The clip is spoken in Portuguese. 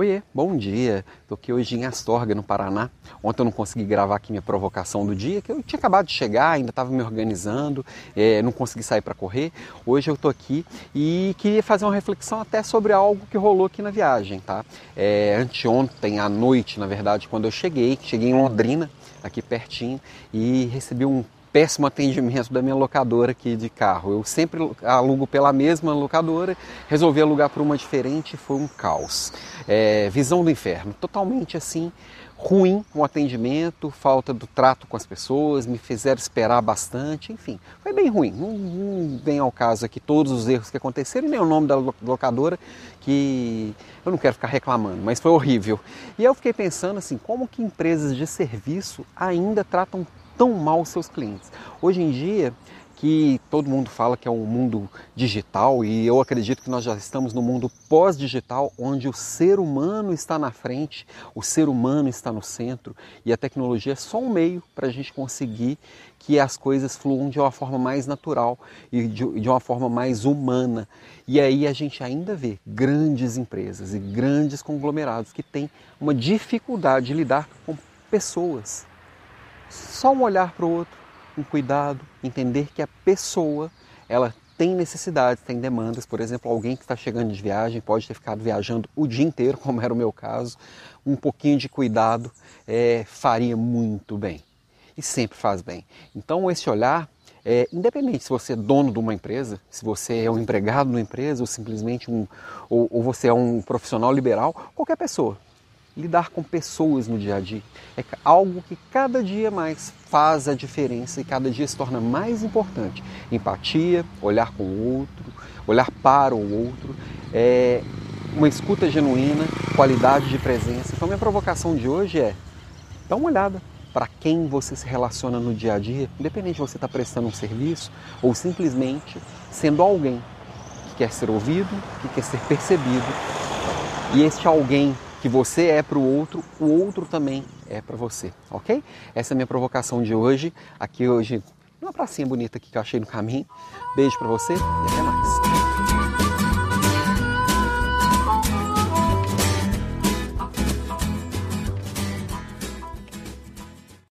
Oiê, bom dia. Estou aqui hoje em Astorga, no Paraná. Ontem eu não consegui gravar aqui minha provocação do dia, que eu tinha acabado de chegar, ainda estava me organizando, é, não consegui sair para correr. Hoje eu estou aqui e queria fazer uma reflexão até sobre algo que rolou aqui na viagem, tá? É, anteontem à noite, na verdade, quando eu cheguei, cheguei em Londrina, aqui pertinho, e recebi um péssimo atendimento da minha locadora aqui de carro. Eu sempre alugo pela mesma locadora, resolvi alugar por uma diferente e foi um caos. É, visão do inferno, totalmente assim, ruim o atendimento, falta do trato com as pessoas, me fizeram esperar bastante, enfim, foi bem ruim. Não, não vem ao caso aqui todos os erros que aconteceram nem o nome da locadora, que eu não quero ficar reclamando, mas foi horrível. E eu fiquei pensando assim, como que empresas de serviço ainda tratam tão mal seus clientes. Hoje em dia, que todo mundo fala que é um mundo digital e eu acredito que nós já estamos no mundo pós-digital, onde o ser humano está na frente, o ser humano está no centro e a tecnologia é só um meio para a gente conseguir que as coisas fluam de uma forma mais natural e de, de uma forma mais humana. E aí a gente ainda vê grandes empresas e grandes conglomerados que têm uma dificuldade de lidar com pessoas só um olhar para o outro, um cuidado, entender que a pessoa ela tem necessidades, tem demandas. Por exemplo, alguém que está chegando de viagem pode ter ficado viajando o dia inteiro, como era o meu caso. Um pouquinho de cuidado é, faria muito bem e sempre faz bem. Então, esse olhar, é, independente se você é dono de uma empresa, se você é um empregado de uma empresa ou simplesmente um, ou, ou você é um profissional liberal, qualquer pessoa lidar com pessoas no dia a dia. É algo que cada dia mais faz a diferença e cada dia se torna mais importante. Empatia, olhar com o outro, olhar para o outro, é uma escuta genuína, qualidade de presença. Então, minha provocação de hoje é: dá uma olhada para quem você se relaciona no dia a dia, independente de você estar tá prestando um serviço ou simplesmente sendo alguém que quer ser ouvido, que quer ser percebido. E este alguém que você é para o outro, o outro também é para você, ok? Essa é a minha provocação de hoje, aqui hoje, uma pracinha bonita que eu achei no caminho. Beijo para você e até mais.